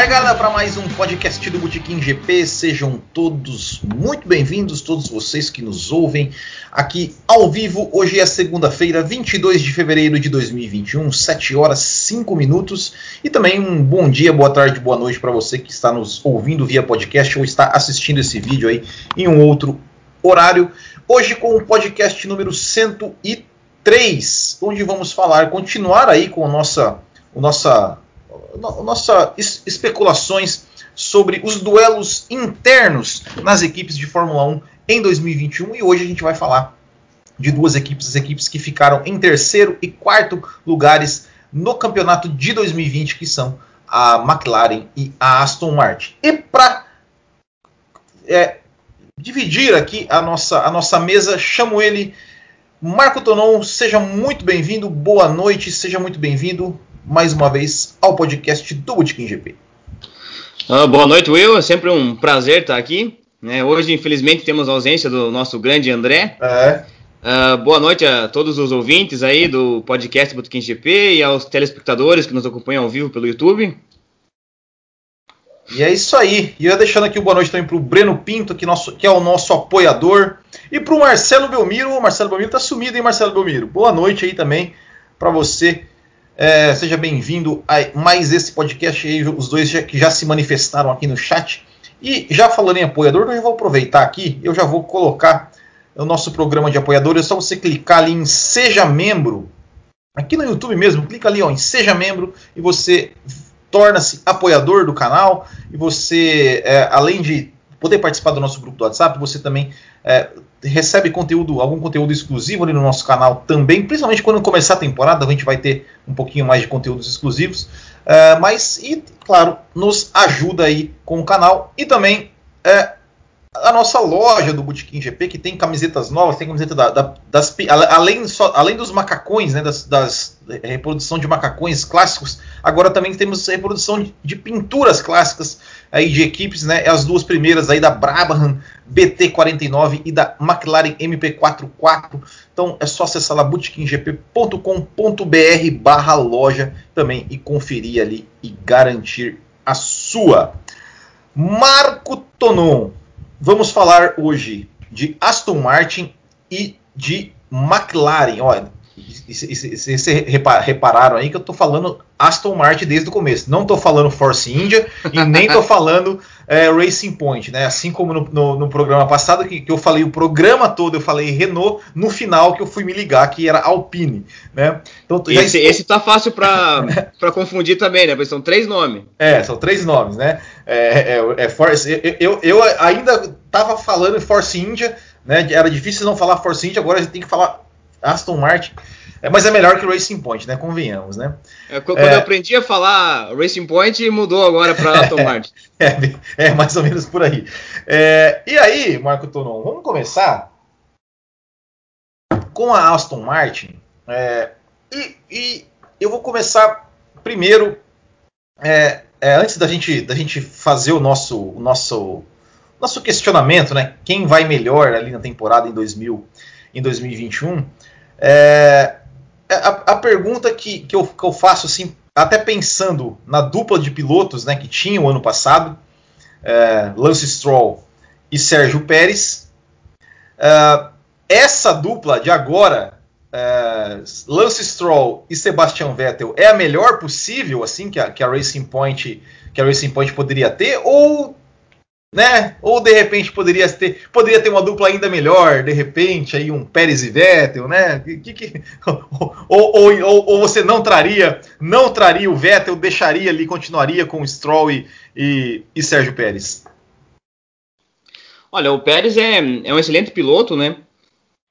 chegada para mais um podcast do Botequim GP. Sejam todos muito bem-vindos, todos vocês que nos ouvem aqui ao vivo. Hoje é segunda-feira, 22 de fevereiro de 2021, 7 horas 5 minutos. E também um bom dia, boa tarde, boa noite para você que está nos ouvindo via podcast ou está assistindo esse vídeo aí em um outro horário. Hoje com o podcast número 103, onde vamos falar, continuar aí com a nossa, o nossa nossas especulações sobre os duelos internos nas equipes de Fórmula 1 em 2021 e hoje a gente vai falar de duas equipes, as equipes que ficaram em terceiro e quarto lugares no campeonato de 2020, que são a McLaren e a Aston Martin. E para é, dividir aqui a nossa, a nossa mesa, chamo ele Marco Tonon, seja muito bem-vindo, boa noite, seja muito bem-vindo mais uma vez ao podcast do Botequim GP. Ah, boa noite, Will. É sempre um prazer estar aqui. Né? Hoje, infelizmente, temos a ausência do nosso grande André. É. Uh, boa noite a todos os ouvintes aí do podcast Botequim GP e aos telespectadores que nos acompanham ao vivo pelo YouTube. E é isso aí. E eu deixando aqui o boa noite também para o Breno Pinto, que, nosso, que é o nosso apoiador. E para o Marcelo Belmiro. O Marcelo Belmiro está sumido, hein, Marcelo Belmiro? Boa noite aí também para você é, seja bem-vindo a mais esse podcast aí, os dois já, que já se manifestaram aqui no chat. E já falando em apoiador, eu vou aproveitar aqui, eu já vou colocar o nosso programa de apoiador. É só você clicar ali em Seja Membro, aqui no YouTube mesmo, clica ali ó, em Seja Membro e você torna-se apoiador do canal. E você, é, além de poder participar do nosso grupo do WhatsApp, você também é, recebe conteúdo, algum conteúdo exclusivo ali no nosso canal também, principalmente quando começar a temporada, a gente vai ter um pouquinho mais de conteúdos exclusivos. É, mas, e claro, nos ajuda aí com o canal e também é, a nossa loja do Botequim GP, que tem camisetas novas, tem camiseta da, da, das. Além, só, além dos macacões, né, das, das reprodução de macacões clássicos, agora também temos reprodução de, de, pinturas clássicas aí de equipes, né? As duas primeiras aí da Brabham BT49 e da McLaren MP44. Então é só acessar lá botequimgp.com.br barra loja também e conferir ali e garantir a sua. Marco Tonon Vamos falar hoje de Aston Martin e de McLaren. Olha, vocês repararam aí que eu estou falando Aston Martin desde o começo. Não estou falando Force India e nem estou falando é, Racing Point, né? Assim como no, no, no programa passado, que, que, eu falei o programa todo, eu falei Renault, no final que eu fui me ligar que era Alpine, né? Então, esse, estou... esse tá fácil para confundir também, né? Porque são três nomes. É, são três nomes, né? É, é, é Force, eu, eu, eu ainda estava falando Force India, né? Era difícil não falar Force India, agora a gente tem que falar Aston Martin. É, mas é melhor que Racing Point, né? Convenhamos, né? É, quando é, eu aprendi a falar Racing Point, mudou agora para Aston Martin. É, é, mais ou menos por aí. É, e aí, Marco Tonon, vamos começar com a Aston Martin. É, e, e, eu vou começar primeiro, é, antes da gente, da gente fazer o nosso, o nosso, nosso questionamento, né? Quem vai melhor ali na temporada em, 2000, em 2021? É, é, a, a pergunta que, que, eu, que eu faço, assim, até pensando na dupla de pilotos né, que tinha o ano passado, é, Lance Stroll e Sérgio Pérez, é, essa dupla de agora, é, Lance Stroll e Sebastian Vettel, é a melhor possível assim que a, que a Racing Point que a Racing Point poderia ter ou né? Ou de repente poderia ter, poderia ter uma dupla ainda melhor, de repente aí um Pérez e Vettel, né? Que, que, ou, ou, ou, ou, você não traria, não traria o Vettel, deixaria ali, continuaria com o Stroll e, e, e Sérgio Pérez. Olha, o Pérez é, é um excelente piloto, né?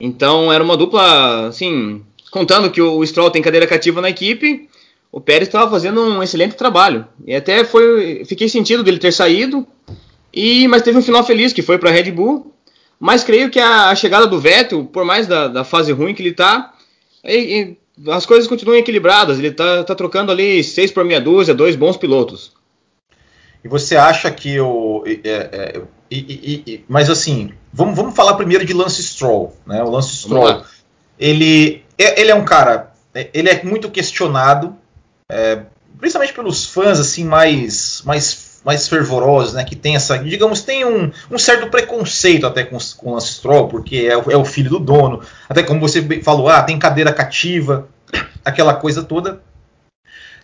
Então era uma dupla, assim, contando que o Stroll tem cadeira cativa na equipe, o Pérez estava fazendo um excelente trabalho. E até foi, fiquei sentido dele ter saído e, mas teve um final feliz, que foi para a Red Bull. Mas creio que a, a, chegada do Vettel, por mais da, da fase ruim que ele está, as coisas continuam equilibradas. Ele está tá trocando ali seis por meia dúzia, dois bons pilotos. E você acha que o. É, é, e, e, mas assim, vamos, vamos falar primeiro de Lance Stroll. Né? O Lance Stroll, ele, é, ele é um cara. É, ele é muito questionado, é, principalmente pelos fãs assim mais, mais mais fervorosos, né? Que tem essa, digamos, tem um, um certo preconceito até com, com o Lance Stroll, porque é, é, o filho do dono. Até como você falou, ah, tem cadeira cativa, aquela coisa toda.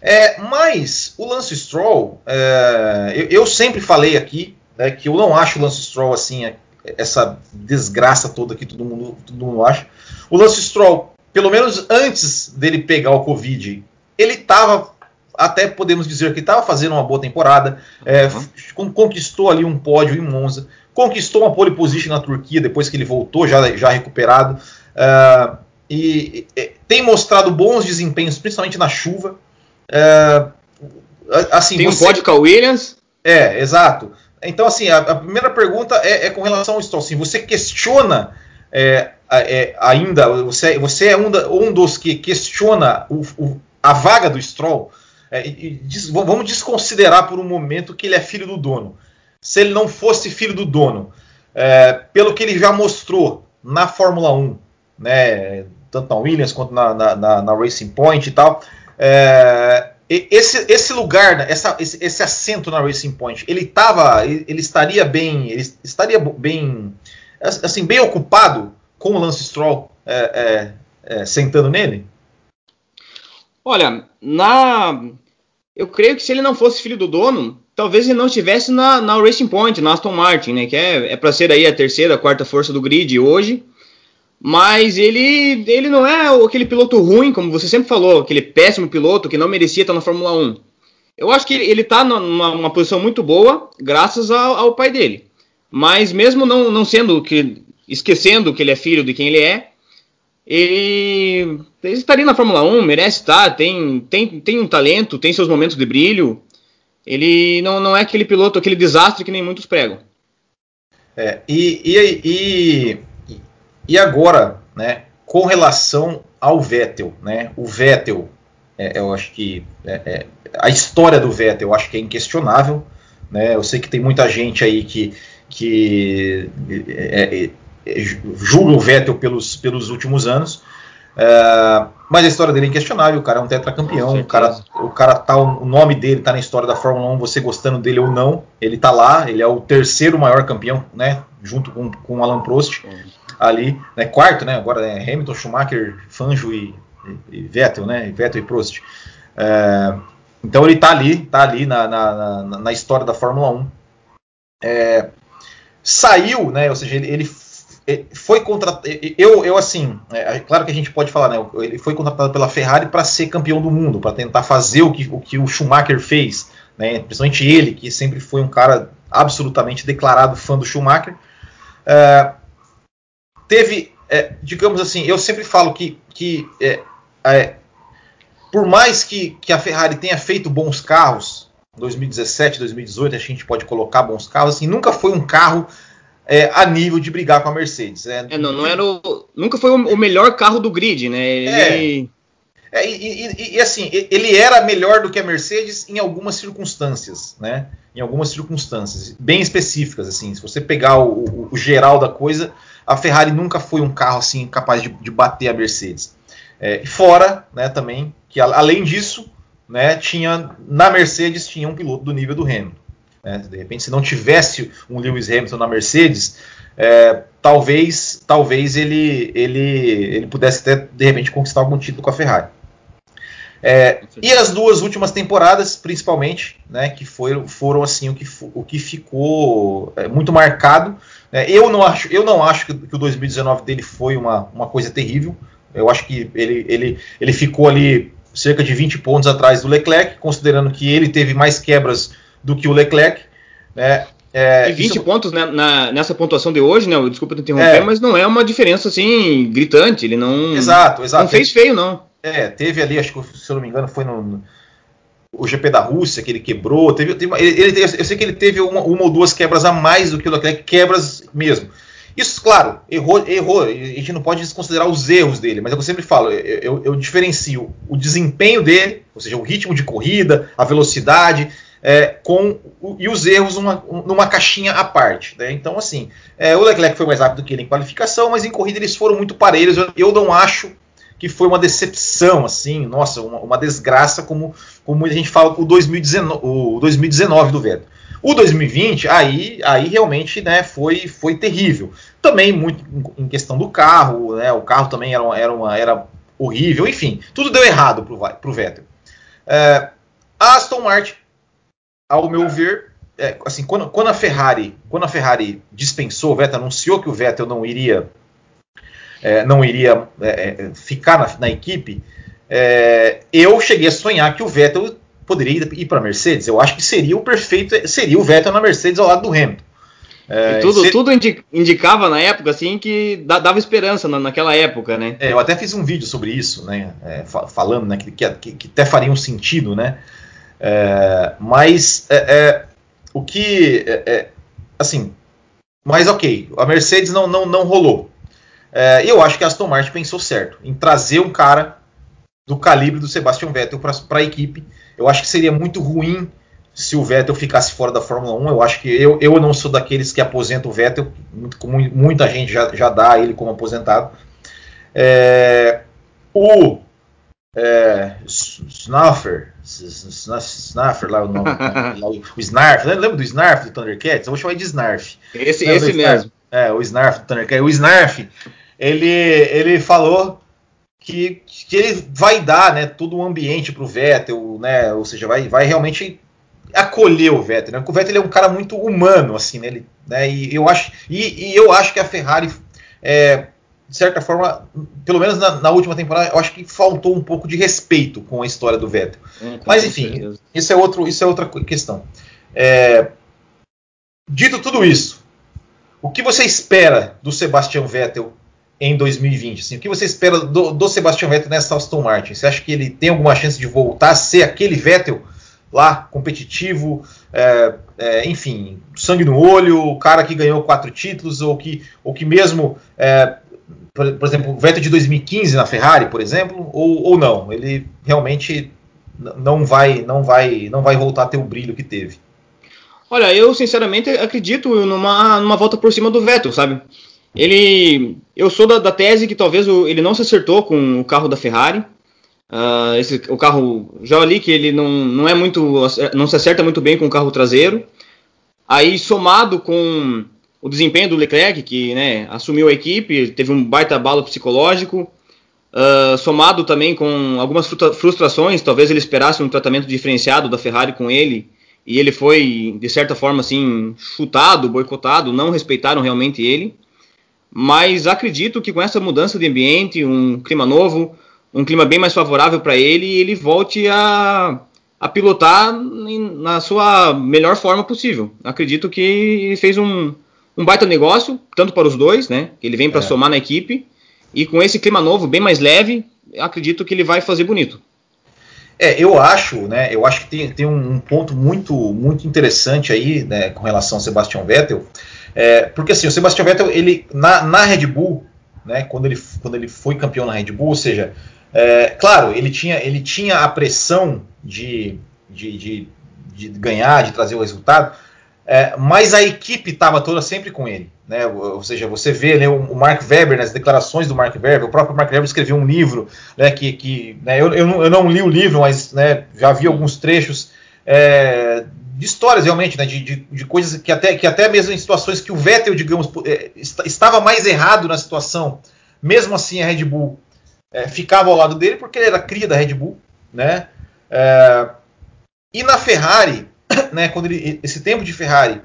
É, mas o Lance Stroll, é, eu, eu, sempre falei aqui né, que eu não acho o Lance Stroll assim, é, essa desgraça toda que todo mundo, todo mundo acha. O Lance Stroll, pelo menos antes dele pegar o Covid, ele estava até podemos dizer que estava fazendo uma boa temporada, é, uhum. conquistou ali um pódio em Monza, conquistou uma pole position na Turquia depois que ele voltou já, já recuperado, uh, e, e, tem mostrado bons desempenhos, principalmente na chuva. Uh, assim, tem você... um pódio com a Williams? É, exato. Então, assim, a, a primeira pergunta é, é, com relação ao Stroll. Assim, você questiona é, é, ainda, você, você é um, da, um, dos que questiona o, o, a vaga do Stroll? É, e, vamos desconsiderar por um momento que ele é filho do dono. Se ele não fosse filho do dono, é, pelo que ele já mostrou na Fórmula 1, né, tanto na Williams quanto na, na, na, na Racing Point e tal, é, esse, esse lugar, né, essa, esse, esse, assento na Racing Point, ele tava, ele estaria bem, ele estaria bem, assim, bem ocupado com o Lance Stroll é, é, é sentando nele? Olha, na eu creio que se ele não fosse filho do dono, talvez ele não estivesse na, na Racing Point, na Aston Martin, né? Que é, é para ser aí a terceira, a quarta força do grid hoje. Mas ele, ele não é aquele piloto ruim, como você sempre falou, aquele péssimo piloto que não merecia estar na Fórmula 1. Eu acho que ele está numa, posição muito boa, graças ao, ao, pai dele. Mas mesmo não, não sendo que. esquecendo que ele é filho de quem ele é, ele, ele estaria na Fórmula 1, merece estar, tem, tem, tem um talento, tem seus momentos de brilho. Ele não, não é aquele piloto, aquele desastre que nem muitos pregam. É, e, e, e, e agora, né, com relação ao Vettel, né, o Vettel, é, eu acho que é, é, a história do Vettel, eu acho que é inquestionável, né, eu sei que tem muita gente aí que, que é, é, julga o Vettel pelos, pelos últimos anos. É, mas a história dele é inquestionável, o cara é um tetracampeão, o cara, o cara tá, o nome dele tá na história da Fórmula 1, você gostando dele ou não, ele tá lá, ele é o terceiro maior campeão, né, junto com, com o Alan Prost, ali, né, quarto, né, agora é Hamilton, Schumacher, Fangio e, e, e Vettel, né, Vettel e Prost. É, então ele tá ali, tá ali na, na, na, na história da Fórmula 1. É, saiu, né, ou seja, ele, ele foi contratado. Eu, eu assim, é, é, claro que a gente pode falar, né? Ele foi contratado pela Ferrari para ser campeão do mundo, para tentar fazer o que, o que o Schumacher fez, né? Principalmente ele, que sempre foi um cara absolutamente declarado fã do Schumacher. É, teve, é, digamos assim, eu sempre falo que, que é, é por mais que, que a Ferrari tenha feito bons carros, 2017, 2018, a gente pode colocar bons carros, assim, nunca foi um carro é, a nível de brigar com a Mercedes. Né? É, não, não era o, nunca foi o, melhor carro do grid, né? Ele... É, é e, e, e, assim, ele era melhor do que a Mercedes em algumas circunstâncias, né? Em algumas circunstâncias bem específicas, assim. Se você pegar o, o, o geral da coisa, a Ferrari nunca foi um carro assim capaz de, de bater a Mercedes. É, fora, né, também que além disso, né, tinha na Mercedes tinha um piloto do nível do Hamilton. Né? De repente, se não tivesse um Lewis Hamilton na Mercedes, é, talvez, talvez ele, ele, ele pudesse até de repente conquistar algum título com a Ferrari. É, e as duas últimas temporadas, principalmente, né, que foram, foram assim o que, o que ficou é, muito marcado. Né, eu não acho, eu não acho que, que, o 2019 dele foi uma, uma coisa terrível. Eu acho que ele, ele, ele ficou ali cerca de 20 pontos atrás do Leclerc, considerando que ele teve mais quebras do que o Leclerc. Né? É, e 20 isso... pontos né, na, nessa pontuação de hoje, né? Desculpa te interromper, é, mas não é uma diferença assim gritante. Ele não. Exato, exato. Não fez feio, não. É, teve ali, acho que se eu não me engano, foi no, no o GP da Rússia que ele quebrou. Teve, teve ele, ele, eu sei que ele teve uma, uma, ou duas quebras a mais do que o Leclerc, quebras mesmo. Isso, claro, errou, errou. A gente não pode desconsiderar os erros dele, mas é eu sempre falo, eu, eu, eu diferencio o desempenho dele, ou seja, o ritmo de corrida, a velocidade, é, com e os erros numa, numa caixinha à parte. Né? Então, assim, é, o Leclerc foi mais rápido que ele em qualificação, mas em corrida eles foram muito parelhos. Eu, eu não acho que foi uma decepção, assim, nossa, uma, uma, desgraça, como, como a gente fala o 2019, o 2019 do Vettel. O 2020, aí, aí realmente né, foi, foi terrível. Também muito em questão do carro, né, o carro também era, era, uma, era horrível, enfim, tudo deu errado para o Vettel. É, Aston Martin, ao meu ver, é, assim, quando, quando, a Ferrari, quando a Ferrari dispensou o Vettel, anunciou que o Vettel não iria, é, não iria é, é, ficar na, na equipe, é, eu cheguei a sonhar que o Vettel poderia ir para a Mercedes. Eu acho que seria o perfeito, seria o Vettel na Mercedes ao lado do Hamilton. É, tudo, tudo indicava na época assim que dava esperança naquela época, né? É, eu até fiz um vídeo sobre isso, né? É, falando né, que, que, que, até faria um sentido, né? É, mas é, é, o que, assim, mas ok, a Mercedes não, não, não rolou. Eu acho que a Aston Martin pensou certo em trazer um cara do calibre do Sebastian Vettel para a equipe. Eu acho que seria muito ruim se o Vettel ficasse fora da Fórmula 1. Eu acho que eu, eu não sou daqueles que aposentam o Vettel, muito, muita gente já, já dá ele como aposentado. É, o é, Snuffer, Snuffer, lá o nome, lá, o Snarf, lembra do Snarf do Thundercats? Eu vou chamar de Snarf. Esse, esse mesmo. É, o Snarf do Thundercats. O Snarf, ele, ele falou que, que ele vai dar né, todo o ambiente para o Vettel, né, ou seja, vai, vai realmente acolher o Vettel. Né, porque o Vettel é um cara muito humano, assim, né, ele, né e, eu acho, e, e, eu acho que a Ferrari, é, de certa forma, pelo menos na, na, última temporada, eu acho que faltou um pouco de respeito com a história do Vettel. É, Mas enfim, isso é, outro, isso é outra questão. É, dito tudo isso, o que você espera do Sebastian Vettel em 2020? Assim, o que você espera do, do Sebastian Vettel nessa Aston Martin? Você acha que ele tem alguma chance de voltar a ser aquele Vettel lá, competitivo, é, é, enfim, sangue no olho, o cara que ganhou quatro títulos, ou que, ou que mesmo, é, por, por, exemplo, o Vettel de 2015 na Ferrari, por exemplo, ou, ou não? Ele realmente não vai, não vai, não vai voltar a ter o brilho que teve. Olha, eu sinceramente acredito numa, numa volta por cima do Vettel, sabe? Ele, eu sou da, da tese que talvez ele não se acertou com o carro da Ferrari. Uh, esse, o carro, já ali que ele não, não é muito, não se acerta muito bem com o carro traseiro. Aí somado com o desempenho do Leclerc, que né, assumiu a equipe, teve um baita balo psicológico, uh, somado também com algumas frustrações, talvez ele esperasse um tratamento diferenciado da Ferrari com ele, e ele foi, de certa forma, assim, chutado, boicotado, não respeitaram realmente ele mas acredito que com essa mudança de ambiente, um clima novo, um clima bem mais favorável para ele, ele volte a, a pilotar na sua melhor forma possível. Acredito que ele fez um, um baita negócio, tanto para os dois, né? Ele vem para é. somar na equipe, e com esse clima novo, bem mais leve, acredito que ele vai fazer bonito. É, eu acho, né? Eu acho que tem, tem um ponto muito, muito interessante aí, né, com relação ao Sebastian Vettel é, porque assim, o Sebastian Vettel, ele, na, na Red Bull, né, quando, ele, quando ele foi campeão na Red Bull, ou seja, é, claro, ele tinha, ele tinha a pressão de, de, de, de ganhar, de trazer o resultado, é, mas a equipe estava toda sempre com ele. Né? Ou seja, você vê né, o Mark Webber, nas declarações do Mark Webber, o próprio Mark Webber escreveu um livro né, que, que né, eu, eu, não, eu, não, li o livro, mas né, já vi alguns trechos é, de histórias realmente, né, de, de, de, coisas que até, que até mesmo em situações que o Vettel, digamos, é, estava mais errado na situação, mesmo assim a Red Bull é, ficava ao lado dele porque ele era cria da Red Bull, né? É, e na Ferrari, né, quando ele, esse tempo de Ferrari,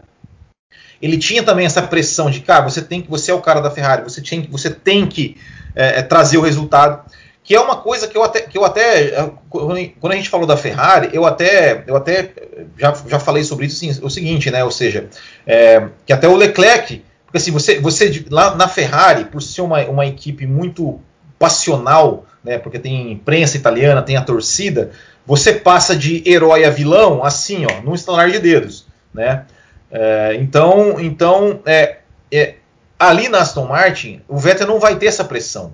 ele tinha também essa pressão de, cara, você tem que, você é o cara da Ferrari, você tem, você tem que é, é trazer o resultado que é uma coisa que eu até, que eu até quando a gente falou da Ferrari, eu até, eu até já, já falei sobre isso assim, o seguinte, né? Ou seja, é, que até o Leclerc, porque assim, você, você lá na Ferrari, por ser uma, uma equipe muito passional, né? Porque tem imprensa italiana, tem a torcida, você passa de herói a vilão assim, ó, num estalar de dedos, né? É, então, então é, é, ali na Aston Martin, o Vettel não vai ter essa pressão.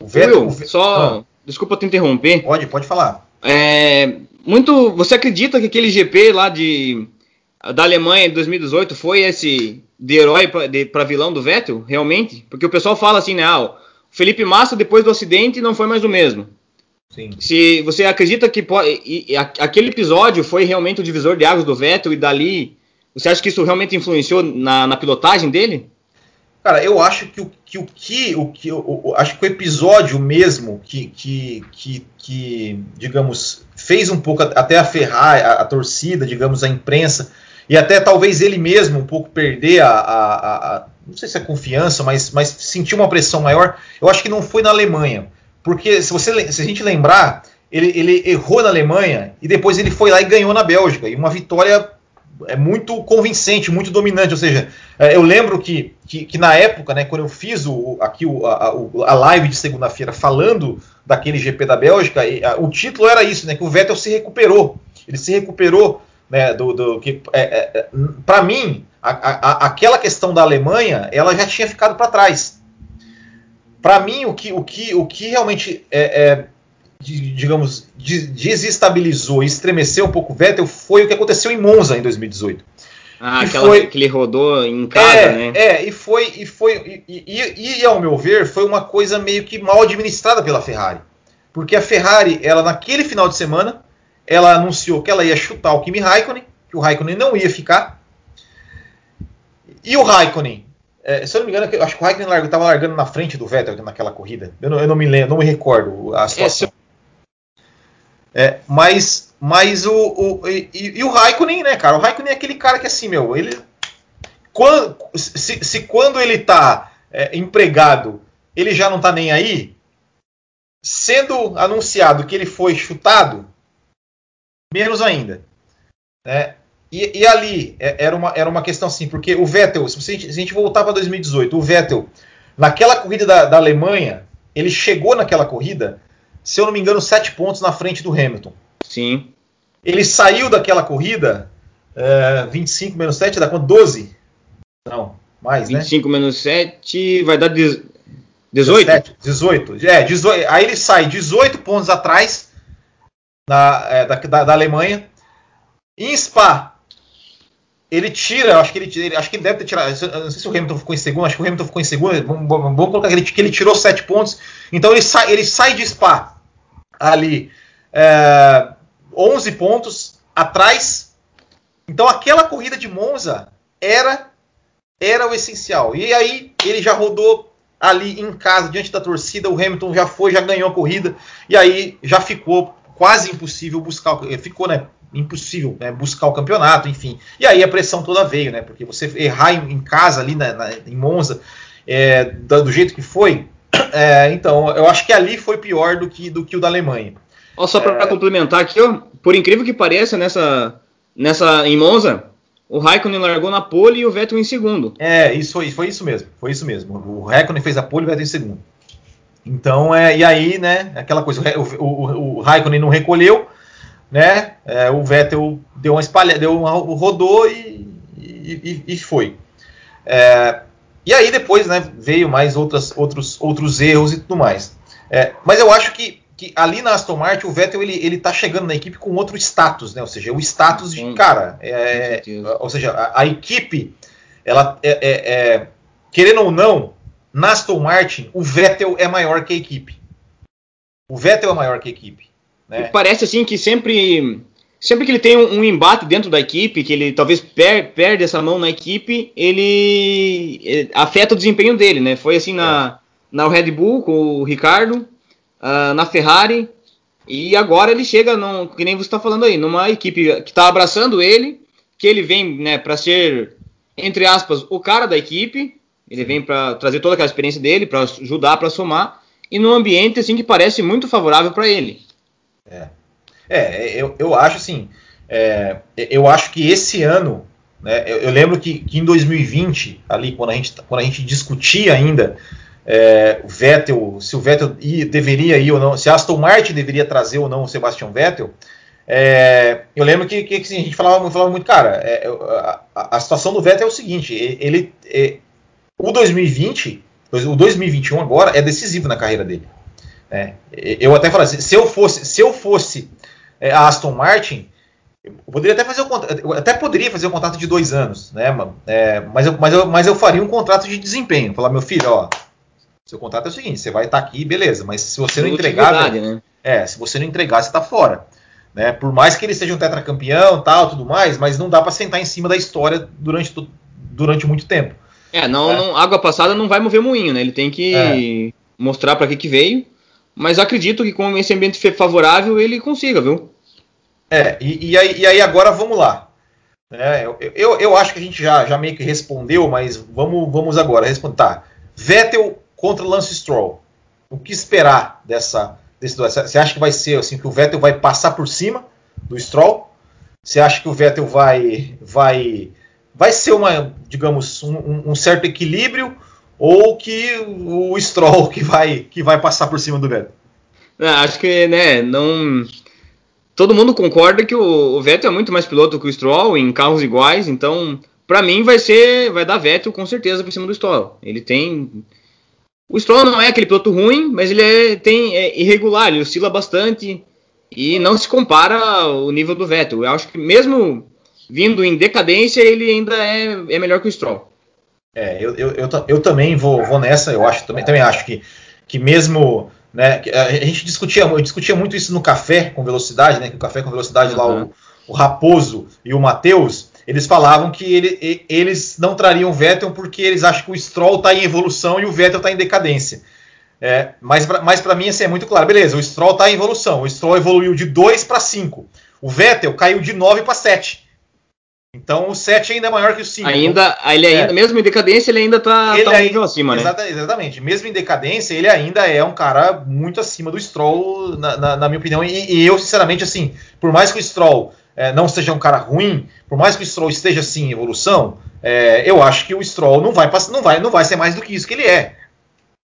O Vettel, Will, o só. Ah. Desculpa te interromper. Pode, pode falar. É, muito. Você acredita que aquele GP lá de da Alemanha de 2018 foi esse de herói para vilão do Vettel, realmente? Porque o pessoal fala assim, né? Ah, o Felipe Massa depois do acidente não foi mais o mesmo. Sim. Se você acredita que pode, e, e, aquele episódio foi realmente o divisor de águas do Vettel e dali Você acha que isso realmente influenciou na, na pilotagem dele? Cara, eu acho que o que o que o que o, acho que o episódio mesmo que, que, que, que digamos fez um pouco até a ferrar a, a, torcida, digamos a imprensa e até talvez ele mesmo um pouco perder a, a, a não sei se é confiança, mas, mas sentir uma pressão maior. Eu acho que não foi na Alemanha, porque se você se a gente lembrar ele, ele errou na Alemanha e depois ele foi lá e ganhou na Bélgica. E uma vitória é muito convincente, muito dominante. Ou seja, é, eu lembro que, que, que, na época, né, quando eu fiz o, aqui o, a, a, live de segunda-feira falando daquele GP da Bélgica, o título era isso, né, que o Vettel se recuperou. Ele se recuperou né, do, do que é, é, é para mim a, a, aquela questão da Alemanha ela já tinha ficado para trás. Para mim o que, o que, o que realmente é, é digamos, desestabilizou e estremeceu um pouco o Vettel foi o que aconteceu em Monza em 2018. Ah, aquela, foi, que ele rodou em casa, é, né? É, e foi, e foi, e, e, e, ao meu ver, foi uma coisa meio que mal administrada pela Ferrari. Porque a Ferrari, ela naquele final de semana, ela anunciou que ela ia chutar o Kimi Raikkonen, que o Raikkonen não ia ficar. E o Raikkonen é, se eu não me engano, acho que o Raikkonen estava largando na frente do Vettel naquela corrida. Eu não, eu não me lembro, não me recordo a situação. É, mas mas o, o e, e, o Raikkonen, né, cara? O Raikkonen é aquele cara que assim, meu, ele quando, se, se quando ele tá é, empregado, ele já não tá nem aí, sendo anunciado que ele foi chutado, menos ainda. Né? E, e, ali é, era uma, era uma questão assim, porque o Vettel, se, se a gente voltar para 2018, o Vettel, naquela corrida da, da Alemanha, ele chegou naquela corrida se eu não me engano, sete pontos na frente do Hamilton. Sim. Ele saiu daquela corrida, é, 25 menos 7 dá quanto? 12? Não, mais, 25 né? 25 menos 7 vai dar 18? 17, 18. É, 18. Aí ele sai 18 pontos atrás na, é, da, da, da, Alemanha. Em Spa, ele tira, acho que ele, acho que ele deve ter tirado. Não sei se o Hamilton ficou em segundo, acho que o Hamilton ficou em segundo. Vamos, vamos colocar que ele, que ele tirou 7 pontos. Então ele sai, ele sai de Spa ali é, 11 pontos atrás. Então aquela corrida de Monza era era o essencial. E aí ele já rodou ali em casa diante da torcida, o Hamilton já foi, já ganhou a corrida e aí já ficou quase impossível buscar, ficou, né, impossível né, buscar o campeonato, enfim. E aí a pressão toda veio, né, porque você errar em, em casa ali na, na, em Monza é, do jeito que foi, é, então, eu acho que ali foi pior do que, do que o da Alemanha. Ó, só para é... complementar aqui, ó, por incrível que pareça, nessa, nessa em Monza, o Raikkonen largou na pole e o Vettel em segundo. É, isso foi, foi isso mesmo, foi isso mesmo. O Raikkonen fez a pole e o Vettel em segundo. Então, é, e aí, né, aquela coisa, o, o, o Raikkonen não recolheu, né, é, o Vettel deu uma espalha, deu uma, rodou e, e, e foi. É, e aí depois né, veio mais outras, outros, outros erros e tudo mais. É, mas eu acho que, que ali na Aston Martin o Vettel ele, ele tá chegando na equipe com outro status, né? Ou seja, o status de cara. É, ou seja, a, a equipe, ela é, é, é, querendo ou não, na Aston Martin o Vettel é maior que a equipe. O Vettel é maior que a equipe. Né? Parece assim que sempre sempre que ele tem um, um, embate dentro da equipe, que ele talvez per, perde essa mão na equipe, ele, ele, afeta o desempenho dele, né? Foi assim na, é. na Red Bull com o Ricardo, uh, na Ferrari, e agora ele chega, num, que nem você está falando aí, numa equipe que está abraçando ele, que ele vem né, para ser, entre aspas, o cara da equipe, ele vem para trazer toda aquela experiência dele, para ajudar, para somar, e num ambiente assim que parece muito favorável para ele. É. É, eu, eu acho assim, é, eu acho que esse ano, né, eu, eu lembro que, que, em 2020, ali quando a gente, quando a gente discutia ainda é, o Vettel, se o Vettel ia, deveria ir ou não, se Aston Martin deveria trazer ou não o Sebastian Vettel, é, eu lembro que, que a gente falava, falava muito, cara, é, a, a, situação do Vettel é o seguinte, ele, o 2020, o 2021 agora é decisivo na carreira dele. É, eu até falava, se eu fosse, se eu fosse é, a Aston Martin, eu poderia até fazer o até poderia fazer um contrato de dois anos, né? É, mas, eu, mas, eu, mas eu faria um contrato de desempenho. Falar, meu filho, ó, seu contrato é o seguinte, você vai estar aqui, beleza, mas se você não entregar, né? é, se você não entregar, você está fora. Né? Por mais que ele seja um tetracampeão, tal, tudo mais, mas não dá para sentar em cima da história durante, durante muito tempo. É, não, é. não, água passada não vai mover moinho, né? Ele tem que é. mostrar para que que veio. Mas acredito que com esse ambiente favorável ele consiga, viu? É, e, e, aí, e aí, agora vamos lá. É, eu, eu, acho que a gente já, já meio que respondeu, mas vamos, vamos agora responder. Tá. Vettel contra Lance Stroll. O que esperar dessa, desse Você acha que vai ser assim que o Vettel vai passar por cima do Stroll? Você acha que o Vettel vai vai vai ser uma, digamos, um, um certo equilíbrio ou que o Stroll que vai que vai passar por cima do Vettel? Não, acho que né, não todo mundo concorda que o, o, Vettel é muito mais piloto que o Stroll em carros iguais, então para mim vai ser vai dar Vettel com certeza por cima do Stroll. Ele tem o Stroll não é aquele piloto ruim, mas ele é, tem, é irregular, ele oscila bastante e não se compara o nível do Vettel. Eu acho que mesmo vindo em decadência, ele ainda é, é melhor que o Stroll. É, eu, eu, eu, eu também vou, vou, nessa, eu acho, também, também acho que, que mesmo. Né, a gente discutia, eu discutia muito isso no café com velocidade, né? Que o café com velocidade uhum. lá, o, o Raposo e o Matheus, eles falavam que ele, eles não trariam o Vettel porque eles acham que o Stroll está em evolução e o Vettel está em decadência. É, mas mas para mim assim, é muito claro. Beleza, o Stroll está em evolução. O Stroll evoluiu de 2 para 5. O Vettel caiu de 9 para 7. Então o 7 ainda é maior que o 5. Ainda, então, ele ainda, é. mesmo em decadência, ele ainda está tá um nível acima, né? Exatamente. Mesmo em decadência, ele ainda é um cara muito acima do Stroll, na, na, na minha opinião. E, e, eu, sinceramente, assim, por mais que o Stroll é, não seja um cara ruim, por mais que o Stroll esteja assim em evolução, é, eu acho que o Stroll não vai, não, vai, não vai ser mais do que isso que ele é.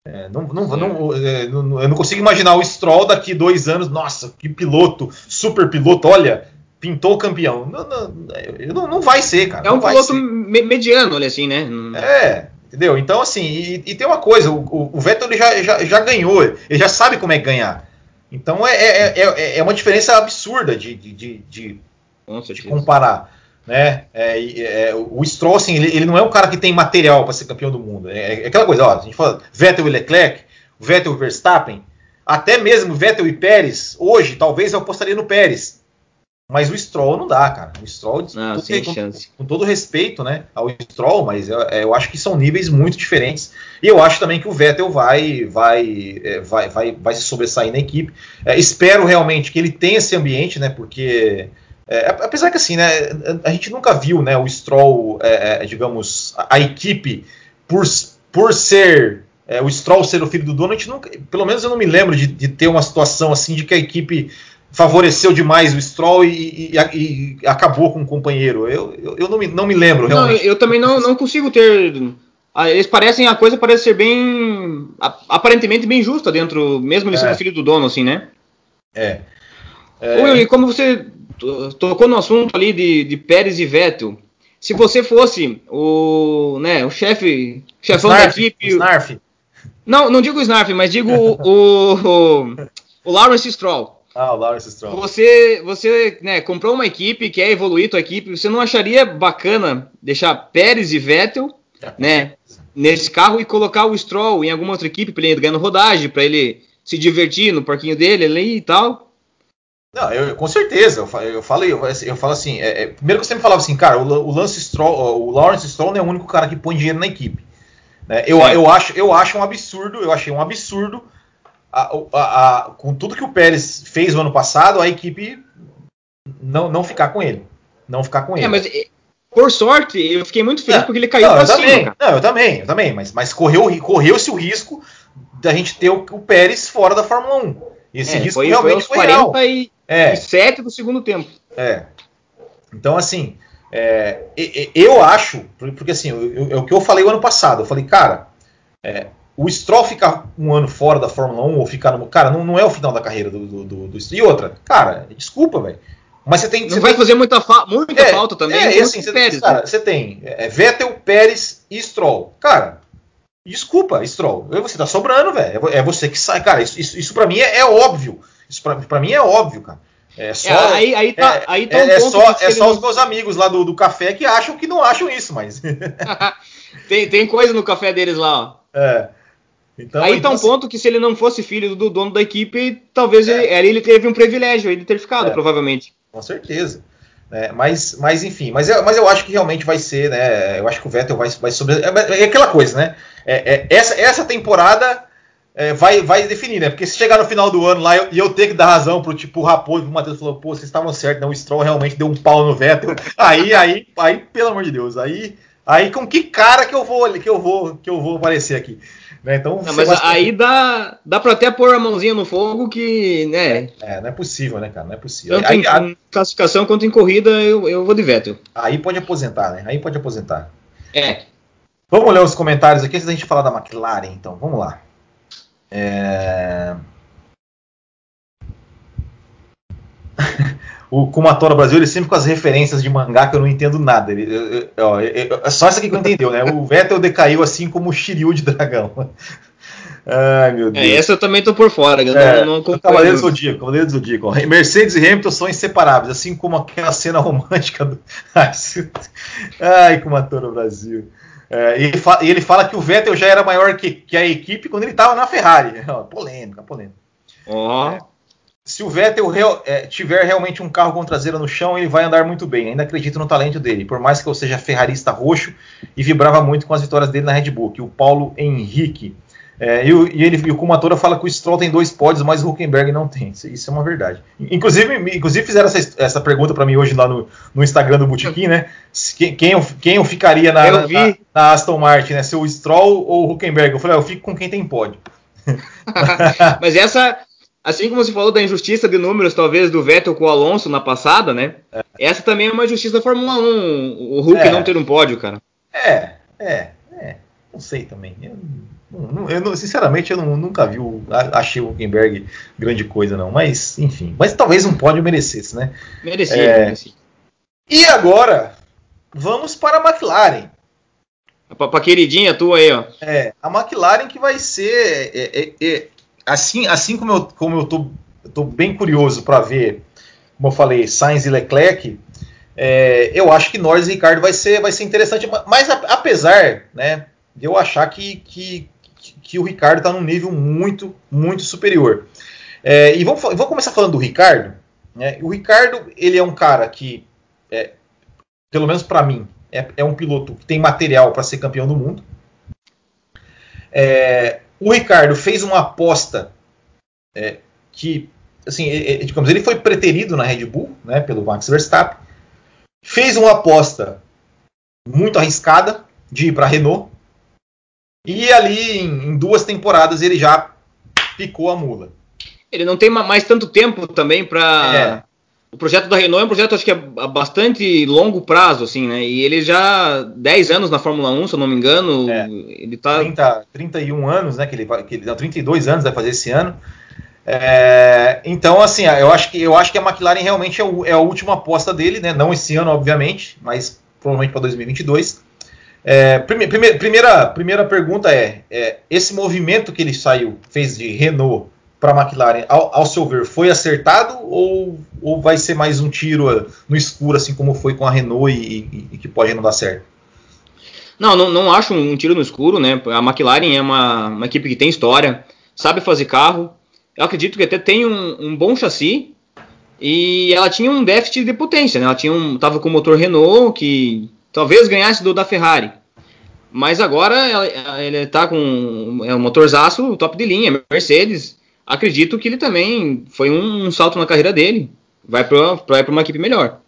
é não, não, não, é, eu não consigo imaginar o Stroll daqui dois anos, nossa, que piloto, super piloto, olha, pintou campeão. Não, não, não, vai ser, cara. É um piloto mediano, olha assim, né? É, entendeu? Então, assim, e, e tem uma coisa, o, o Vettel ele já, já, já ganhou, ele já sabe como é ganhar. Então é, é, é, é uma diferença absurda de, de, de, de de comparar. Né? É, é, o Stroll, assim, ele, ele, não é um cara que tem material para ser campeão do mundo. É, é, aquela coisa, ó, a gente fala Vettel e Leclerc, Vettel e Verstappen, até mesmo Vettel e Pérez, hoje, talvez eu apostaria no Pérez. Mas o Stroll não dá, cara. O Stroll, não, sem com, chance. com todo respeito né, ao Stroll, mas eu, é, eu, acho que são níveis muito diferentes. E eu acho também que o Vettel vai, vai, é, vai, vai, vai se sobressair na equipe. É, espero realmente que ele tenha esse ambiente, né? Porque é, apesar que assim, né, a gente nunca viu né, o Stroll, é, é, digamos, a, a, equipe, por, por ser o Stroll ser o filho do dono, a gente nunca, pelo menos eu não me lembro de, de ter uma situação assim de que a equipe favoreceu demais o Stroll e, e, e, acabou com o companheiro. Eu, eu, eu, não, me, não me lembro realmente. Não, eu também não, não consigo ter. Eles parecem, a coisa parece ser bem. aparentemente bem justa dentro, mesmo ele sendo é. filho do dono, assim, né? É. é. e como você tocou no assunto ali de, de Pérez e Vettel. Se você fosse o, né, o chefe, chefão Snarf, da equipe. Snarf. Não, não digo o Snarf, mas digo o, o, o, Lawrence Stroll. Ah, o Lawrence Stroll. Você, você né, comprou uma equipe, quer evoluir tua equipe, você não acharia bacana deixar Pérez e Vettel, é. né, nesse carro e colocar o Stroll em alguma outra equipe para ele ganhar rodagem, para ele se divertir no parquinho dele ali e tal? Não, eu, com certeza. Eu, eu falei, eu, eu falo assim. É, é, primeiro que você me falava assim, cara, o, o Lance Stroll, o Lawrence Stroll não é o único cara que põe dinheiro na equipe. Né? Eu, eu, acho, eu acho um absurdo, eu achei um absurdo a, a, a, com tudo que o Pérez fez no ano passado, a equipe não, não ficar com ele. Não ficar com é, ele. É, mas por sorte, eu fiquei muito feliz não, porque ele caiu não, pra cima. Também, não, eu também, eu também, mas, mas correu, correu-se o risco da gente ter o, o Pérez fora da Fórmula 1. Esse é, risco foi, realmente foi, foi 40 real. E, é. do segundo tempo. É. Então, assim, é, eu acho, porque assim, é o que eu falei o ano passado, eu falei, cara, é, o Stroll ficar um ano fora da Fórmula 1 ou ficar no. Cara, não, não é o final da carreira do, do, do, do E outra, cara, desculpa, velho. Mas você tem. Não você vai tem, fazer muita, fa muita é, falta também. É, assim, você, Pérez, cara, né? você tem é, Vettel, Pérez e Stroll. Cara, desculpa, Stroll. Você tá sobrando, velho. É você que sai. Cara, isso, isso, isso pra mim é, é óbvio. Isso pra, pra mim é óbvio, cara. É só, é, aí, aí tá, é, aí tá um é, só, é só não... os meus amigos lá do, do café que acham que não acham isso, mas. tem, tem coisa no café deles lá, ó. É. Então, aí está um assim, ponto que se ele não fosse filho do dono da equipe, talvez é. ele, ele teve um privilégio ele ter ficado, é, provavelmente. Com certeza. É, mas, mas enfim, mas eu, mas eu acho que realmente vai ser, né? Eu acho que o Vettel vai, vai sobre. É, é aquela coisa, né? É, é, essa, essa temporada é, vai, vai definir, né? Porque se chegar no final do ano lá e eu, eu, ter que dar razão pro tipo o Raposo, o Matheus falou, pô, vocês estavam certos, né? O Stroll realmente deu um pau no Vettel. Aí, aí, aí, pelo amor de Deus, aí, aí com que cara que eu vou que eu vou que eu vou aparecer aqui? Né? Então, não, mas aí dá, dá pra até pôr a mãozinha no fogo que, né? É, não é possível, né, cara? Não é possível. Tanto aí, em, classificação quanto em corrida, eu, eu vou de Vettel. Aí pode aposentar, né? Aí pode aposentar. É. Vamos ler os comentários aqui antes da gente falar da McLaren, então. Vamos lá. É... o Kumatora Brasil, ele sempre com as referências de mangá que eu não entendo nada. Ele, eu, eu, eu, é só essa aqui que eu entendeu, né? O Vettel decaiu assim como o Shiryu de dragão. Ai, meu é, Deus. É, essa eu também tô por fora, eu é, não, não Cavaleiro do Zodíaco, Cavaleiro do Zodíaco. Mercedes e Hamilton são inseparáveis, assim como aquela cena romântica do. Ai, Kumatora Brasil. É, e, ele fala, e, ele fala que o Vettel já era maior que, que a equipe quando ele estava na Ferrari. polêmica, polêmica. Oh. É, se o Vettel real, é, tiver realmente um carro com traseira no chão, ele vai andar muito bem. Ainda acredito no talento dele, por mais que eu seja ferrarista roxo e vibrava muito com as vitórias dele na Red Bull. Que o Paulo Henrique. É, e, o, e, ele, e o Kumatora fala que o Stroll tem dois pódios, mas o Huckenberg não tem. Isso, isso é uma verdade. Inclusive, inclusive fizeram essa, essa pergunta para mim hoje lá no, no Instagram do Botequim, né? Quem, quem, eu, quem eu ficaria na, eu na, na, Aston Martin, né? Se o Stroll ou o Huckenberg? Eu falei, ah, eu fico com quem tem pódio. mas essa, assim como você falou da injustiça de números, talvez, do Vettel com o Alonso na passada, né? É. Essa também é uma injustiça da Fórmula 1, o Hulk é. não ter um pódio, cara. É, é, é. Não sei também. Eu, eu sinceramente, eu não, nunca vi, o, achei o Huckenberg grande coisa, não. Mas, enfim. Mas talvez um pódio merecesse, né? Merecia, é, merecia. E agora, vamos para a McLaren. Pra, pra queridinha tua aí, ó. É, a McLaren que vai ser. É, é, é assim, assim como eu, como eu tô, eu tô bem curioso para ver, como eu falei, Sainz e Leclerc, é, eu acho que Norris e Ricardo vai ser, vai ser interessante, mas apesar né, de eu achar que, que, que o Ricardo está num nível muito, muito superior. É, e vamos, vamos, começar falando do Ricardo. Né? O Ricardo, ele é um cara que, é, pelo menos para mim, é, é, um piloto que tem material para ser campeão do mundo. É, o Ricardo fez uma aposta é, que, assim, digamos, ele foi preterido na Red Bull, né, pelo Max Verstappen. Fez uma aposta muito arriscada de ir para a Renault e ali, em, em duas temporadas, ele já picou a mula. Ele não tem mais tanto tempo também para. O projeto da Renault é um projeto, acho que é bastante longo prazo, assim, né? E ele já 10 anos na Fórmula 1, se eu não me engano. É. Ele tá. 30, 31 anos, né? Que ele, que ele, não, 32 anos vai fazer esse ano. É, então, assim, eu acho, que, eu acho que a McLaren realmente é, o, é a última aposta dele, né? Não esse ano, obviamente, mas provavelmente para 2022. É, prime, prime, primeira, primeira pergunta é, é, esse movimento que ele saiu, fez de Renault para a McLaren, ao, ao, seu ver, foi acertado ou, ou vai ser mais um tiro no escuro, assim como foi com a Renault e, e, e que pode não dar certo? Não, não, não acho um tiro no escuro, né? A McLaren é uma, uma equipe que tem história, sabe fazer carro. Eu acredito que até tem um, um bom chassi e ela tinha um déficit de potência, né? Ela tinha um, tava com o motor Renault que Talvez ganhasse do da Ferrari. Mas agora ele está com é um motorzaço top de linha, Mercedes. Acredito que ele também foi um, um salto na carreira dele. Vai para uma equipe melhor.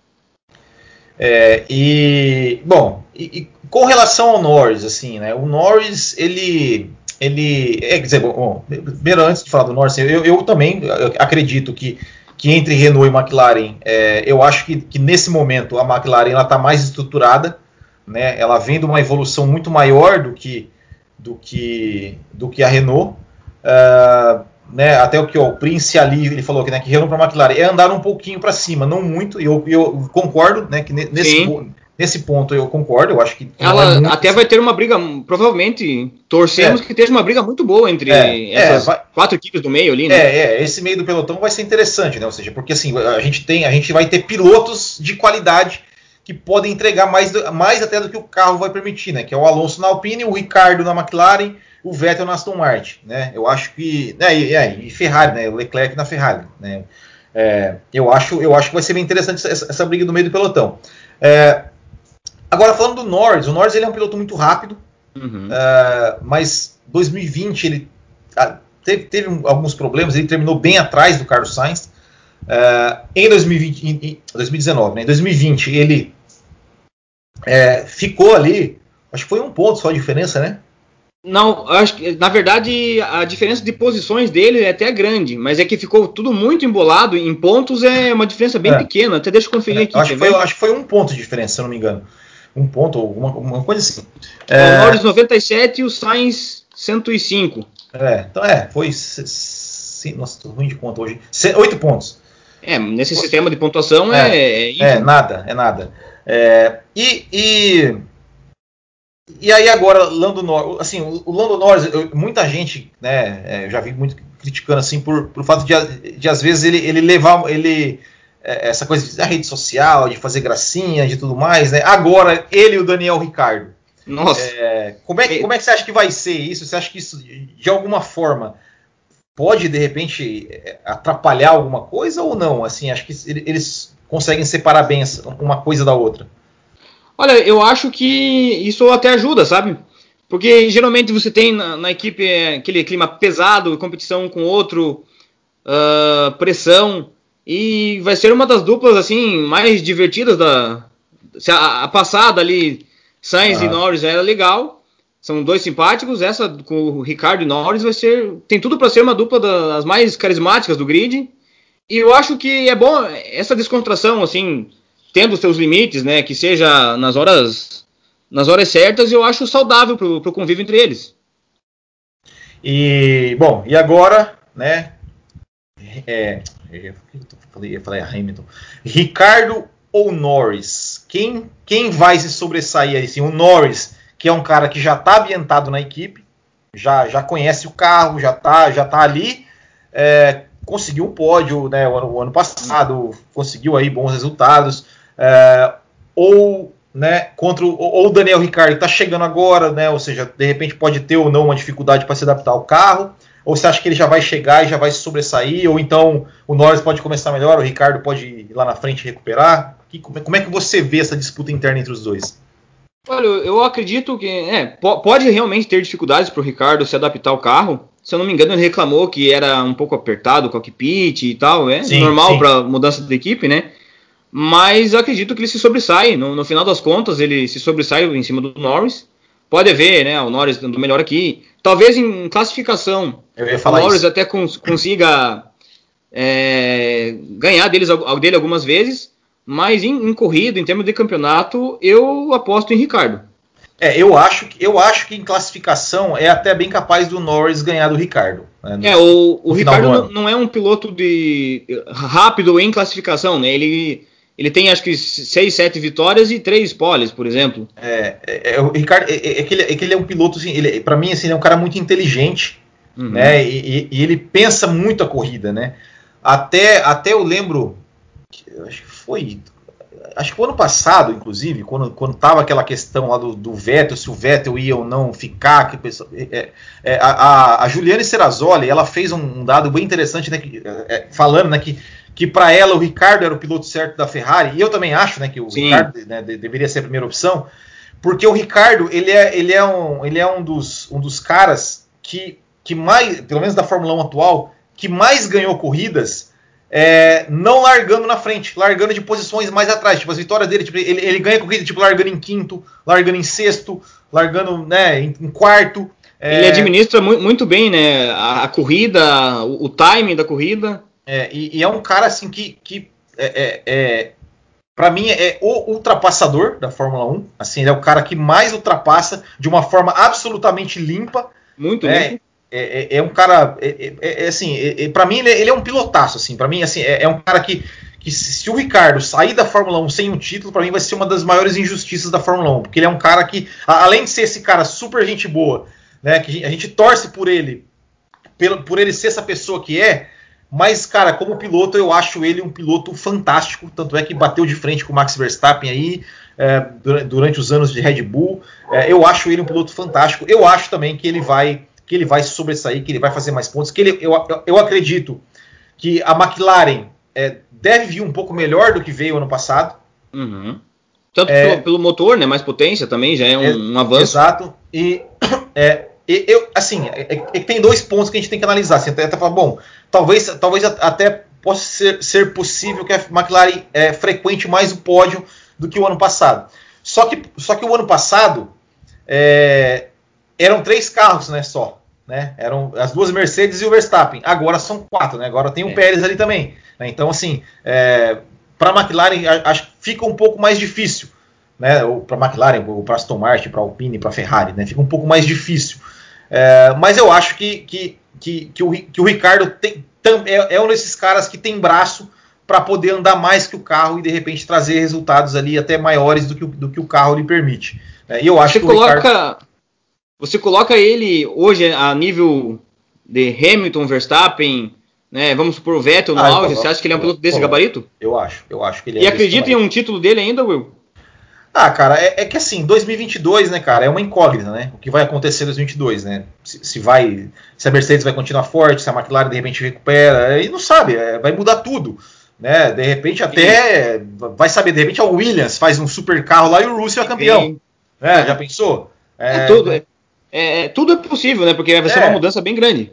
É, e bom, e, e, com relação ao Norris, assim, né? O Norris, ele, ele, é, quer dizer, bom, primeiro antes de falar do Norris, eu, eu também acredito que que entre Renault e McLaren, é, eu acho que, que, nesse momento a McLaren está mais estruturada, né? ela vem de uma evolução muito maior do que, do que, do que a Renault. Uh, né, até o que ó, o Prince ali ele falou que, né, que Renault para a McLaren é andar um pouquinho para cima, não muito, e eu, eu concordo né, que nesse, Nesse ponto eu concordo, eu acho que. Ela é até assim. vai ter uma briga, provavelmente, torcemos é. que esteja uma briga muito boa entre é, é essas vai, quatro equipes do meio ali, né? É, é, esse meio do pelotão vai ser interessante, né? Ou seja, porque assim, a gente tem, a gente vai ter pilotos de qualidade que podem entregar mais, mais até do que o carro vai permitir, né? Que é o Alonso na Alpine, o Ricardo na McLaren, o Vettel na Aston Martin, né? Eu acho que, né, e, é, e Ferrari, né? O Leclerc na Ferrari, né? É, eu acho, eu acho que vai ser bem interessante essa, essa briga no meio do pelotão. É, agora falando do Norris, o Norris ele é um piloto muito rápido, uhum. É, mas 2020 ele teve, teve, alguns problemas, ele terminou bem atrás do Carlos Sainz. É, em 2020, em, em 2019, né? Em 2020 ele é, ficou ali, acho que foi um ponto só a diferença, né? Não, acho que na verdade a diferença de posições dele é até grande, mas é que ficou tudo muito embolado. Em pontos é uma diferença bem é. pequena. Até deixa eu conferir é, aqui. Acho que, foi, acho que, foi, um ponto de diferença, se eu não me engano. Um ponto, alguma, alguma coisa assim. É... O Norris 97 e o Sainz 105. É, então é, foi. Nossa, tô ruim de conta hoje. Oito pontos. É, nesse sistema de pontuação é. É, é, é nada, é nada. É, e, e, e aí agora, Lando Norris, assim, o Lando Norris, eu, muita gente, né, é, eu já vi muito criticando assim por, por fato de, de às vezes ele, ele levar ele é, essa coisa da rede social, de fazer gracinha, de tudo mais, né? Agora ele e o Daniel Ricardo. Nossa. É, como, é, como é que você acha que vai ser isso? Você acha que isso, de alguma forma, pode de repente atrapalhar alguma coisa ou não? Assim, acho que eles conseguem separar bem uma coisa da outra. Olha, eu acho que isso até ajuda, sabe? Porque geralmente você tem na, na equipe aquele clima pesado, competição com outro, uh, pressão, e vai ser uma das duplas assim mais divertidas da. A, a passada ali, Sainz ah. e Norris era legal, são dois simpáticos. Essa com o Ricardo e Norris vai ser. Tem tudo para ser uma dupla das mais carismáticas do grid. E eu acho que é bom essa descontração, assim, tendo seus limites, né? Que seja nas horas nas horas certas, eu acho saudável para o convívio entre eles. E bom, e agora, né? É, eu falei, eu falei Hamilton. Ricardo ou Norris? Quem, quem vai se sobressair aí? Sim, o Norris que é um cara que já está ambientado na equipe, já, já conhece o carro, já está já tá ali, é, conseguiu um pódio né, o, ano, o ano passado, conseguiu aí bons resultados, é, ou né, contra o, ou Daniel Ricciardo está chegando agora, né, ou seja, de repente pode ter ou não uma dificuldade para se adaptar ao carro, ou você acha que ele já vai chegar e já vai se sobressair, ou então o Norris pode começar melhor, o Ricardo pode ir lá na frente recuperar? como é que você vê essa disputa interna entre os dois? Olha, eu acredito que é, pode realmente ter dificuldades para o Ricardo se adaptar ao carro. Se eu não me engano, ele reclamou que era um pouco apertado o cockpit e tal. É sim, normal para mudança de equipe, né? Mas acredito que ele se sobressai. No, no, final das contas, ele se sobressai em cima do Norris. Pode haver, né? O Norris dando melhor aqui. Talvez em classificação, o Norris isso. até cons consiga é, ganhar deles, dele algumas vezes mas em, em corrida, em termos de campeonato, eu aposto em Ricardo. É, eu acho, eu acho que em classificação é até bem capaz do Norris ganhar do Ricardo. Né, no, é, o, o Ricardo não, não, é um piloto de rápido em classificação, né? Ele, ele tem acho que 6, 7 vitórias e 3 poles, por exemplo. É, é, é o Ricardo é, é, é, que ele, é que ele é um piloto, assim, ele, para mim, assim, ele é um cara muito inteligente, uhum. né? E, e, ele pensa muito a corrida, né? Até, até eu lembro, acho que foi. Acho que o ano passado, inclusive, quando, quando tava aquela questão lá do, do Vettel, se o Vettel ia ou não ficar, que pessoa, é, é, a, a Juliane Serrazoli, ela fez um dado bem interessante, né, que, é, falando né, que, que para ela o Ricardo era o piloto certo da Ferrari, e eu também acho né, que o Sim. Ricardo né, deveria ser a primeira opção, porque o Ricardo ele é, ele é, um, ele é um, dos, um dos caras que, que mais, pelo menos da Fórmula 1 atual, que mais ganhou corridas é, não largando na frente, largando de posições mais atrás. Tipo, as vitórias dele, tipo, ele, ele ganha corrida, tipo, largando em quinto, largando em sexto, largando né, em, em quarto. É... Ele administra muito, muito bem né, a, a corrida, o, o, timing da corrida. É, e, e, é um cara assim que, que é, é, é para mim é o ultrapassador da Fórmula 1. Assim, ele é o cara que mais ultrapassa de uma forma absolutamente limpa. Muito né? limpo é, é, é, um cara, é, é, assim, para mim ele, ele, é um pilotaço, assim, para mim assim é, um cara que, que se o Ricardo sair da Fórmula 1 sem um título, para mim vai ser uma das maiores injustiças da Fórmula 1, porque ele é um cara que, além de ser esse cara super gente boa, né, que a gente torce por ele, por, por ele ser essa pessoa que é, mas, cara, como piloto, eu acho ele um piloto fantástico. Tanto é que bateu de frente com o Max Verstappen aí é, durante os anos de Red Bull. É, eu acho ele um piloto fantástico. Eu acho também que ele vai que ele vai sobressair, que ele vai fazer mais pontos, que ele, eu, eu, acredito que a McLaren é, deve vir um pouco melhor do que veio ano passado. Uhum. Tanto é, pelo, pelo, motor, né? Mais potência também, já é um, um avanço. Exato. E é, eu, assim, é, tem dois pontos que a gente tem que analisar. Assim, até, até falar, bom, talvez, talvez até possa ser, ser possível que a McLaren é, frequente mais o pódio do que o ano passado. Só que, só que o ano passado é, eram três carros, né, só. Né? Eram as duas Mercedes e o Verstappen. Agora são quatro, né? Agora tem o é. Pérez ali também. Né? Então, assim, é, para a McLaren acho que fica um pouco mais difícil. Né? Para a McLaren, para Aston Martin, para a Alpine, para a Ferrari, né? Fica um pouco mais difícil. É, mas eu acho que, que, que, que, o, que o Ricardo tem, é, é um desses caras que tem braço para poder andar mais que o carro e de repente trazer resultados ali até maiores do que, do que o carro lhe permite. É, e eu acho você que coloca, Ricardo... Você coloca ele hoje a nível de Hamilton, Verstappen, né? Vamos supor o Vettel no ah, auge. Você acha que ele é um piloto desse gabarito? Eu acho, eu acho que ele é. E acredita em um título dele ainda, Will? Ah, cara, é, é, que assim, 2022, né, cara, é uma incógnita, né? O que vai acontecer em 2022, né? Se, se, vai, se a Mercedes vai continuar forte, se a McLaren de repente recupera, aí não sabe, é, vai mudar tudo, né? De repente até Sim. vai saber, de repente a Williams faz um super carro lá e o Russell é campeão, né? Já pensou? É, tudo, é, é, tudo é possível, né? Porque vai ser uma mudança bem grande.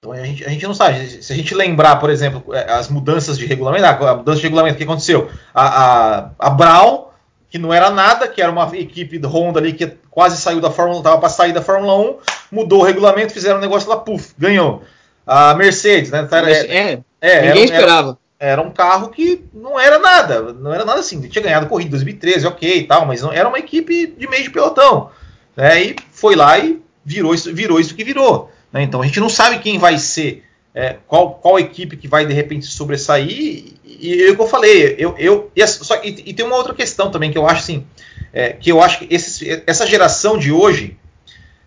Então a gente, a gente não sabe. Se a gente lembrar, por exemplo, as mudanças de regulamento, a mudança de regulamento que aconteceu, a, a, a Brown que não era nada, que era uma equipe Honda ali que quase saiu da Fórmula 1, estava para sair da Fórmula 1, mudou o regulamento, fizeram um negócio lá, puf, ganhou. A Mercedes, né? Era, é, é, ninguém era, esperava. Era, era, um carro que não era nada, não era nada assim. Tinha ganhado corrida em 2013, ok e tal, mas não, era uma equipe de meio de pelotão. Né, e foi lá e virou isso, virou isso que virou. Né, então a gente não sabe quem vai ser é, qual, qual equipe que vai de repente sobressair. E, é o que eu falei, eu, eu e, só, e, e, tem uma outra questão também que eu acho assim, é, que eu acho que esse, essa geração de hoje,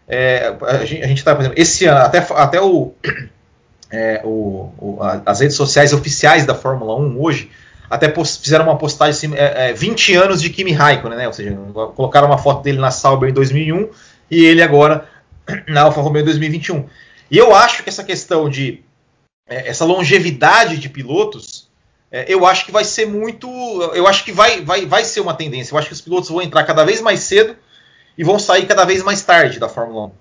é, a gente está, por exemplo, esse ano, até, até o, é, o, o, as redes sociais oficiais da Fórmula 1 hoje, até fizeram uma postagem assim, é, 20 é, anos de Kimi Raikkonen, né? Ou seja, colocaram uma foto dele na Sauber em 2001 e ele agora na Alfa Romeo em 2021. E eu acho que essa questão de é, essa longevidade de pilotos, é, eu acho que vai ser muito. Eu acho que vai, vai, vai ser uma tendência. Eu acho que os pilotos vão entrar cada vez mais cedo e vão sair cada vez mais tarde da Fórmula 1.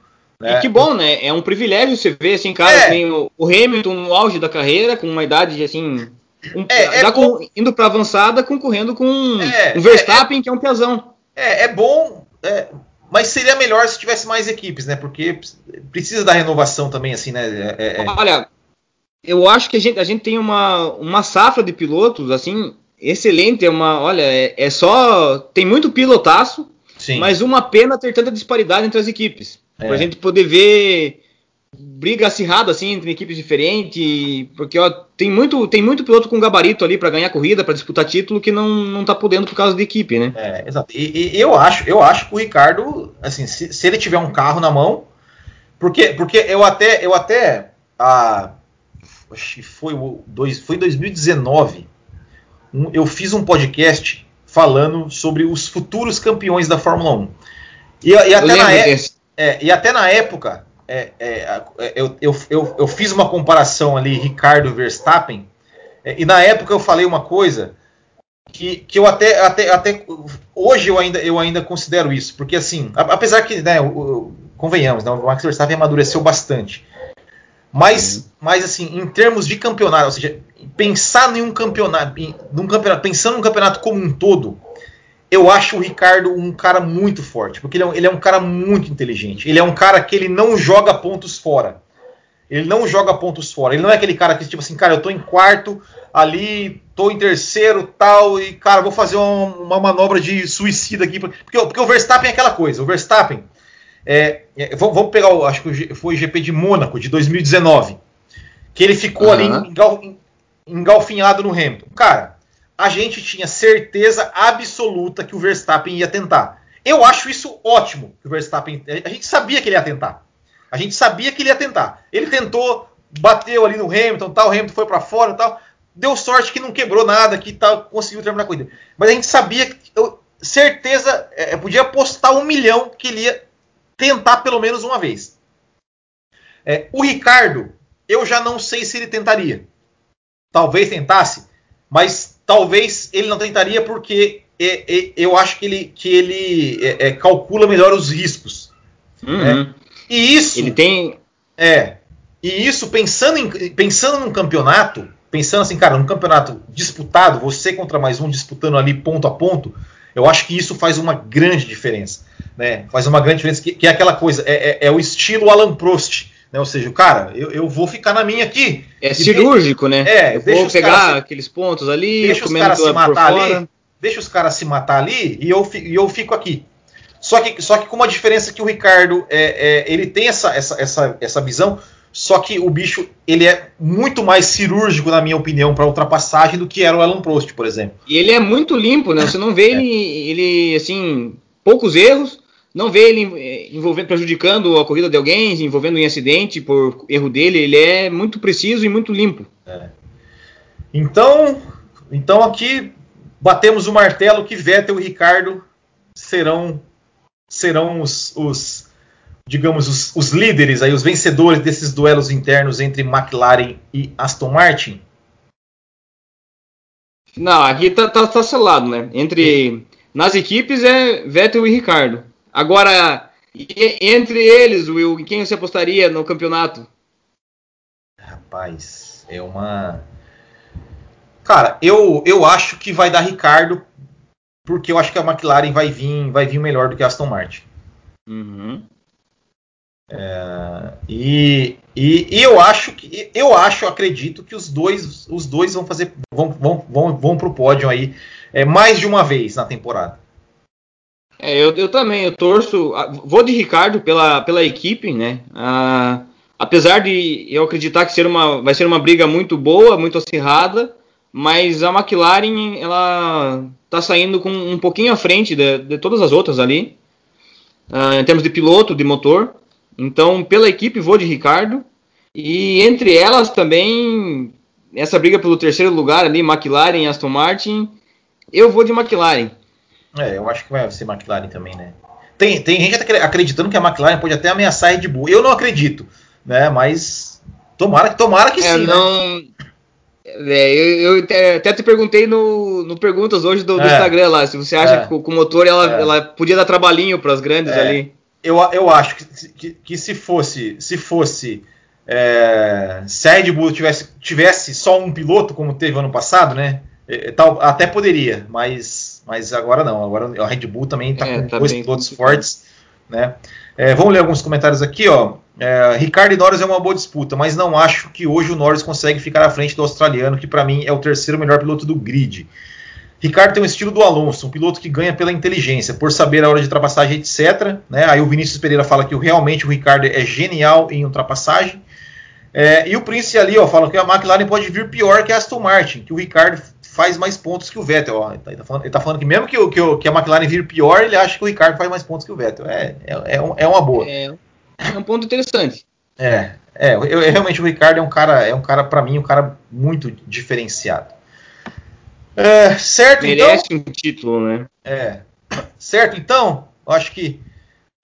Né? E que bom, né? É um privilégio você ver assim, cara, é. tem o, Hamilton no auge da carreira, com uma idade assim. Um, é, é com, indo para avançada, concorrendo com é, um Verstappen, é, que é um piazão. É, é bom, mas seria melhor se tivesse mais equipes, né? Porque precisa da renovação também, assim, né? Olha, eu acho que a gente, a gente tem uma, uma safra de pilotos, assim, excelente. É uma, olha, é, é só. Tem muito pilotaço, Sim. mas uma pena ter tanta disparidade entre as equipes. É. Pra gente poder ver briga acirrada assim entre equipes diferentes, porque ó, tem muito tem muito piloto com gabarito ali para ganhar corrida, para disputar título que não, não tá podendo por causa de equipe, né? É, exato. E, e, eu acho, eu acho que o Ricardo, assim, se, se, ele tiver um carro na mão, porque porque eu até eu até a acho que foi, dois, foi em 2019, um, eu fiz um podcast falando sobre os futuros campeões da Fórmula 1. E, e, até, na é, é, e até na época, é, é, é, eu, eu, eu, eu, fiz uma comparação ali, Ricardo Verstappen, e na época eu falei uma coisa que, que eu até, até, até hoje eu ainda, eu ainda considero isso, porque assim, apesar que, né, convenhamos, né, o Max Verstappen amadureceu bastante. Mas, uhum. mas assim, em termos de campeonato, ou seja, pensar em um campeonato, em, num campeonato, pensando num campeonato como um todo, eu acho o Ricardo um cara muito forte, porque ele é, um, ele é um cara muito inteligente. Ele é um cara que ele não joga pontos fora. Ele não joga pontos fora. Ele não é aquele cara que, tipo assim, cara, eu tô em quarto, ali, tô em terceiro, tal, e, cara, vou fazer uma, uma manobra de suicida aqui. Porque, porque o Verstappen é aquela coisa. O Verstappen, é, é, vamos pegar, o, acho que foi o GP de Mônaco, de 2019, que ele ficou uhum. ali engal, engalfinhado no Hamilton. Cara, a gente tinha certeza absoluta que o Verstappen ia tentar. Eu acho isso ótimo, que o Verstappen. A gente sabia que ele ia tentar. A gente sabia que ele ia tentar. Ele tentou, bateu ali no Hamilton, tal, o Hamilton foi para fora, tal. Deu sorte que não quebrou nada, que tal, conseguiu terminar a corrida. Mas a gente sabia, eu, certeza, é, podia apostar um milhão que ele ia tentar pelo menos uma vez. É, o Ricardo, eu já não sei se ele tentaria. Talvez tentasse, mas talvez ele não tentaria porque é, é, eu acho que ele, que ele é, é calcula melhor os riscos. Uhum. Né? E isso. Ele tem. É. E isso, pensando, em, pensando num campeonato, pensando assim, cara, num campeonato disputado, você contra mais um disputando ali ponto a ponto, eu acho que isso faz uma grande diferença. Né? Faz uma grande diferença, que, que é aquela coisa, é, é, é, o estilo Alan Prost. Né? Ou seja, cara, eu, eu vou ficar na minha aqui. É cirúrgico, né? É, eu vou pegar se, aqueles pontos ali, deixa os caras se matar ali, deixa os caras se matar ali e eu, e eu fico aqui. Só que, só que com uma diferença que o Ricardo é, é, ele tem essa, essa, essa, essa visão, só que o bicho ele é muito mais cirúrgico, na minha opinião, para ultrapassagem do que era o Alan Prost, por exemplo. E ele é muito limpo, né? Você não vê é. ele, ele assim, poucos erros, não vê ele eh, envolvendo, prejudicando a corrida de alguém, envolvendo em acidente por erro dele. Ele é muito preciso e muito limpo. É. Então, então aqui batemos o martelo que Vettel e Ricardo serão serão os, os digamos os, os, líderes aí, os vencedores desses duelos internos entre McLaren e Aston Martin? Não, aqui tá, tá, tá selado, né? Entre nas equipes é Vettel e Ricardo. Agora, entre eles, Will, em quem você apostaria no campeonato? Rapaz, é uma. Cara, eu, eu acho que vai dar Ricardo, porque eu acho que a McLaren vai vir, vai vir melhor do que a Aston Martin. Uhum. É, e, e, e, eu acho que eu acho, acredito que os dois, os dois vão fazer, vão, vão, vão, vão pro pódio aí é, mais de uma vez na temporada. É, eu, eu também, eu torço. Vou de Ricardo pela, pela equipe, né? Ah, apesar de eu acreditar que ser uma, vai ser uma briga muito boa, muito acirrada, mas a McLaren ela está saindo com um pouquinho à frente de, de todas as outras ali, ah, em termos de piloto, de motor. Então, pela equipe, vou de Ricardo. E entre elas também, essa briga pelo terceiro lugar ali, McLaren e Aston Martin, eu vou de McLaren. É, eu acho que vai ser McLaren também, né? Tem, tem gente acreditando que a McLaren pode até ameaçar a Red Bull. Eu não acredito, né? Mas tomara, tomara que é, sim. Né? Não... Né? É, eu, eu, até te perguntei no, no perguntas hoje do, do é, Instagram lá, se você acha é, que com o motor ela, é. ela podia dar trabalhinho para as grandes é. ali. Eu, eu acho que, que, que se fosse se fosse é, se a Red Bull tivesse, tivesse só um piloto como teve ano passado, né? Tal, até poderia, mas mas agora não. Agora a Red Bull também está é, com tá dois pilotos fortes. Né? É, vamos ler alguns comentários aqui. Ó. É, Ricardo e Norris é uma boa disputa, mas não acho que hoje o Norris consegue ficar à frente do australiano, que para mim é o terceiro melhor piloto do grid. Ricardo tem o estilo do Alonso, um piloto que ganha pela inteligência, por saber a hora de ultrapassagem, etc. Né? Aí o Vinícius Pereira fala que realmente o Ricardo é genial em ultrapassagem. É, e o Prince ali ó, fala que a McLaren pode vir pior que a Aston Martin, que o Ricardo faz mais pontos que o Vettel. Ó. Ele, está falando, ele tá falando que mesmo que, que, que, a McLaren vire pior, ele acha que o Ricardo faz mais pontos que o Vettel. É, é, é, é uma boa. É, é, um ponto interessante. É, é eu, eu, realmente o Ricardo é um cara, é um cara para mim, um cara muito diferenciado. É, certo, Merece então, um título, né? É. Certo, então, acho que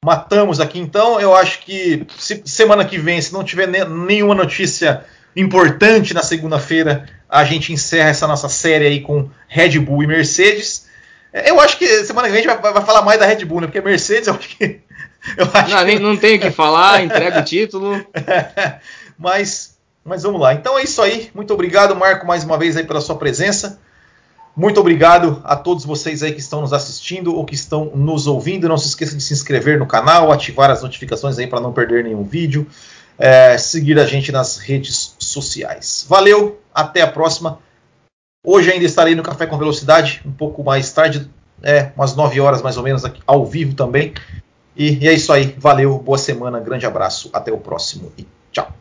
matamos aqui. Então, eu acho que se, semana que vem, se não tiver nenhuma notícia importante na segunda-feira, a gente encerra essa nossa série aí com Red Bull e Mercedes. É, eu acho que semana que vem a gente vai, vai falar mais da Red Bull, né? Porque Mercedes eu acho que. Eu acho não, que... não tem o que falar, entrega o título. mas, mas vamos lá. Então é isso aí. Muito obrigado, Marco, mais uma vez aí pela sua presença. Muito obrigado a todos vocês aí que estão nos assistindo ou que estão nos ouvindo. Não se esqueça de se inscrever no canal, ativar as notificações aí para não perder nenhum vídeo é, seguir a gente nas redes sociais. Valeu, até a próxima. Hoje ainda estarei no Café com Velocidade, um pouco mais tarde, é, umas 9 horas mais ou menos, aqui, ao vivo também. E, e é isso aí, valeu, boa semana, grande abraço, até o próximo e tchau.